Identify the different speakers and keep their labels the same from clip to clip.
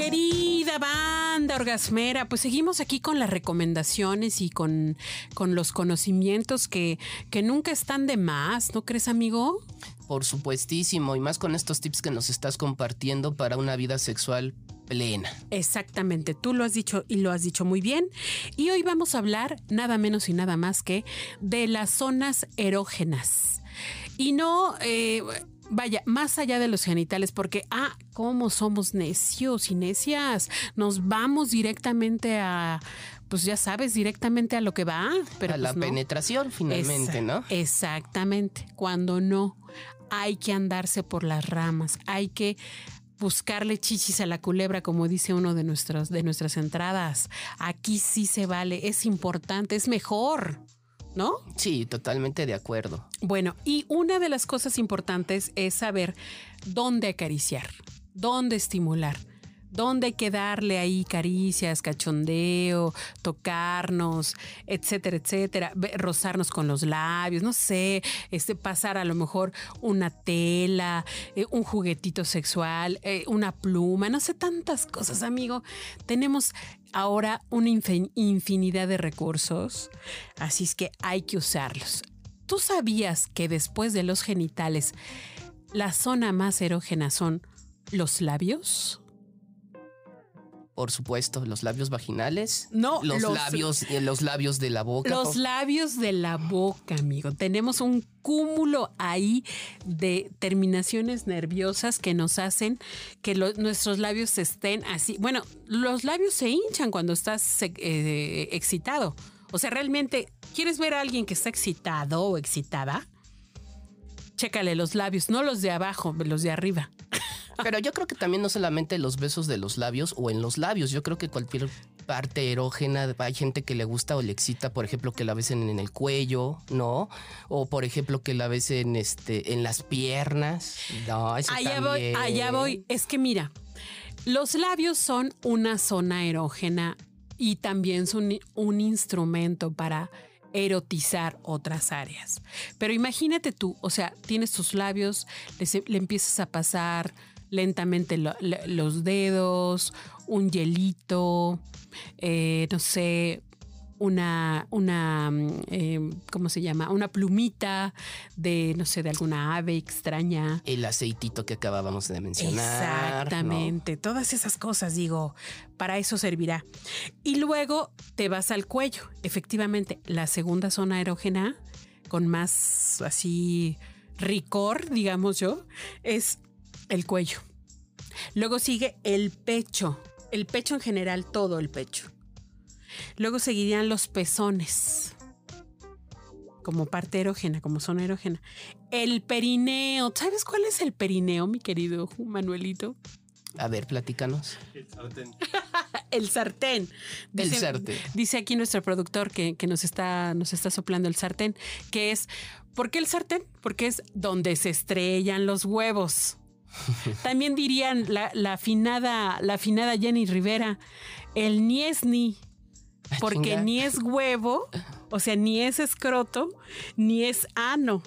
Speaker 1: Querida banda orgasmera, pues seguimos aquí con las recomendaciones y con, con los conocimientos que, que nunca están de más, ¿no crees, amigo?
Speaker 2: Por supuestísimo, y más con estos tips que nos estás compartiendo para una vida sexual plena.
Speaker 1: Exactamente, tú lo has dicho y lo has dicho muy bien. Y hoy vamos a hablar nada menos y nada más que de las zonas erógenas. Y no, eh, vaya, más allá de los genitales, porque, ah, ¿cómo somos necios y necias? Nos vamos directamente a, pues ya sabes, directamente a lo que va. Pero
Speaker 2: a la
Speaker 1: pues no.
Speaker 2: penetración finalmente,
Speaker 1: Esa-
Speaker 2: ¿no?
Speaker 1: Exactamente. Cuando no, hay que andarse por las ramas, hay que buscarle chichis a la culebra, como dice uno de, nuestros, de nuestras entradas. Aquí sí se vale, es importante, es mejor, ¿no?
Speaker 2: Sí, totalmente de acuerdo.
Speaker 1: Bueno, y una de las cosas importantes es saber dónde acariciar, dónde estimular, dónde hay que darle ahí caricias, cachondeo, tocarnos, etcétera, etcétera, rozarnos con los labios, no sé, este, pasar a lo mejor una tela, eh, un juguetito sexual, eh, una pluma, no sé, tantas cosas, amigo. Tenemos ahora una infin- infinidad de recursos, así es que hay que usarlos. ¿Tú sabías que después de los genitales, la zona más erógena son los labios?
Speaker 2: Por supuesto, los labios vaginales.
Speaker 1: No,
Speaker 2: los,
Speaker 1: los-
Speaker 2: labios, eh, los labios de la boca.
Speaker 1: Los
Speaker 2: por-
Speaker 1: labios de la boca, amigo. Tenemos un cúmulo ahí de terminaciones nerviosas que nos hacen que lo- nuestros labios estén así. Bueno, los labios se hinchan cuando estás eh, excitado. O sea, realmente, ¿quieres ver a alguien que está excitado o excitada? Chécale los labios, no los de abajo, los de arriba.
Speaker 2: Pero yo creo que también no solamente los besos de los labios o en los labios. Yo creo que cualquier parte erógena, hay gente que le gusta o le excita, por ejemplo, que la besen en el cuello, ¿no? O por ejemplo, que la besen este, en las piernas. No, eso
Speaker 1: Allá voy,
Speaker 2: también.
Speaker 1: allá voy. Es que mira, los labios son una zona erógena y también son un instrumento para erotizar otras áreas. Pero imagínate tú, o sea, tienes tus labios, les- le, empiezas a pasar lentamente lo- le- los dedos, un hielito, eh, no sé, una, una, mm, eh, ¿cómo se llama? Una plumita de, no sé, de alguna ave extraña.
Speaker 2: El aceitito que acabábamos de mencionar.
Speaker 1: Exactamente, todas esas cosas, digo, para eso servirá. Y luego te vas al cuello. Efectivamente, la segunda zona erógena, con más así ricor, digamos yo, es el cuello. Luego sigue el pecho. El pecho en general, todo el pecho. Luego seguirían los pezones. Como parte erógena, como zona erógena. El perineo. ¿Sabes cuál es el perineo, mi querido Manuelito?
Speaker 2: A ver, platícanos.
Speaker 1: El sartén.
Speaker 2: El sartén.
Speaker 1: Dice aquí nuestro productor que, que nos, está, nos está soplando el sartén, que es, ¿por qué el sartén? Porque es donde se estrellan los huevos. También dirían la, la afinada, la afinada Jenny Rivera, el niesni, porque
Speaker 2: chinga.
Speaker 1: ni es huevo, o sea, ni es escroto, ni es ano.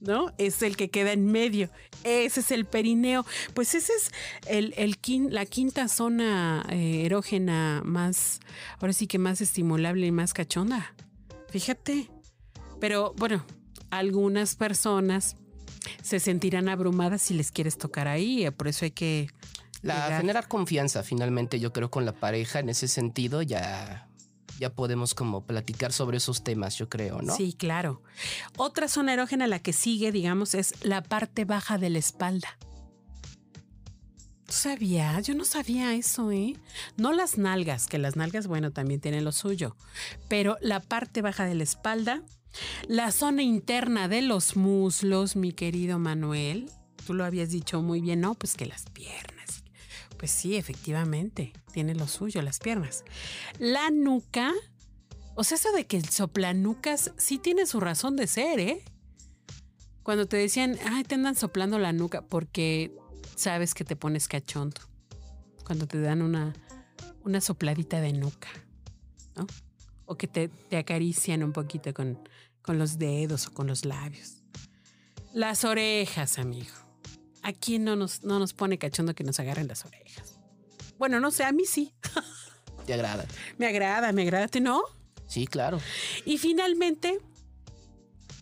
Speaker 1: ¿No? Es el que queda en medio. Ese es el perineo. Pues ese es el, el quin- la quinta zona eh, erógena más, ahora sí que más estimulable y más cachonda. Fíjate. Pero bueno, algunas personas se sentirán abrumadas si les quieres tocar ahí. eh, Por eso hay que
Speaker 2: La
Speaker 1: llegar.
Speaker 2: generar confianza, finalmente, yo creo con la pareja en ese sentido ya, ya podemos como platicar sobre esos temas, yo creo, ¿no?
Speaker 1: Sí, claro. Otra zona erógena, la que sigue, digamos, es la parte baja de la espalda. ¿Tú sabías? Yo no sabía eso, ¿eh? No las nalgas, que las nalgas, bueno, también tienen lo suyo, pero la parte baja de la espalda, la zona interna de los muslos, mi querido Manuel, tú lo habías dicho muy bien, ¿no? Pues que las piernas. Pues sí, efectivamente, tiene lo suyo, las piernas. La nuca, o sea, eso de que el soplanucas sí tiene su razón de ser, ¿eh? Cuando te decían, ay, te andan soplando la nuca porque sabes que te pones cachondo. Cuando te dan una, una sopladita de nuca, ¿no? O que te, te acarician un poquito con, con los dedos o con los labios. Las orejas, amigo. ¿A quién no nos, no nos pone cachondo que nos agarren las orejas? Bueno, no sé, a mí sí.
Speaker 2: ¿Te agrada?
Speaker 1: Me agrada, me agrada, ¿te no?
Speaker 2: Sí, claro.
Speaker 1: Y finalmente,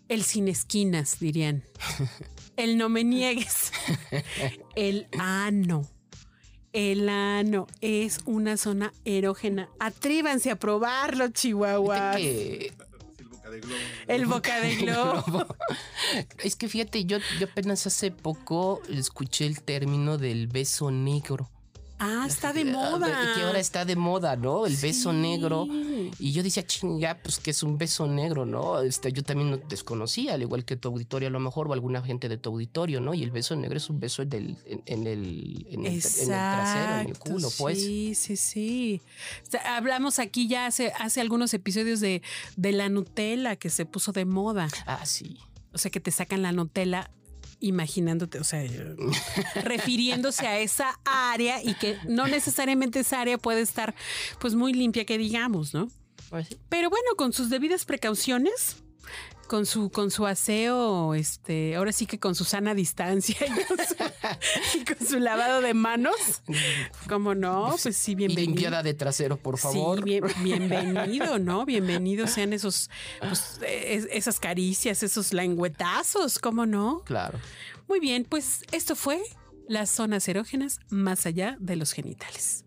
Speaker 1: el sin esquinas, dirían. El no me niegues. El ano. El ano es una zona erógena. Atrévanse a probarlo, Chihuahua.
Speaker 2: Que
Speaker 1: El boca de globo.
Speaker 2: es que fíjate, yo, yo apenas hace poco escuché el término del beso negro.
Speaker 1: Ah, está de
Speaker 2: Ah,
Speaker 1: moda.
Speaker 2: Que ahora está de moda, ¿no? El beso negro. Y yo decía, chinga, pues que es un beso negro, ¿no? Este, yo también lo desconocía, al igual que tu auditorio a lo mejor, o alguna gente de tu auditorio, ¿no? Y el beso negro es un beso en, en el, en, el, en el trasero, en el culo, pues.
Speaker 1: Sí, sí, sí. O sea, hablamos aquí ya hace, hace algunos episodios de, de la Nutella que se puso de moda.
Speaker 2: Ah, sí.
Speaker 1: O sea, que te sacan la Nutella imaginándote, o sea, refiriéndose a esa área y que no necesariamente esa área puede estar pues muy limpia que digamos, ¿no?
Speaker 2: Pues sí.
Speaker 1: Pero bueno, con sus debidas precauciones, con su, con su aseo, este, ahora sí que con su sana distancia y con su, su lavado de manos, ¿cómo no? Pues sí,
Speaker 2: Y
Speaker 1: bienvenido.
Speaker 2: limpiada de trasero, por favor.
Speaker 1: Sí, bien- bienvenido, ¿no? Bienvenidos sean esos, pues, es- esas caricias, esos lengüetazos, ¿cómo no?
Speaker 2: Claro.
Speaker 1: Muy bien, pues esto fue las zonas erógenas más allá de los genitales.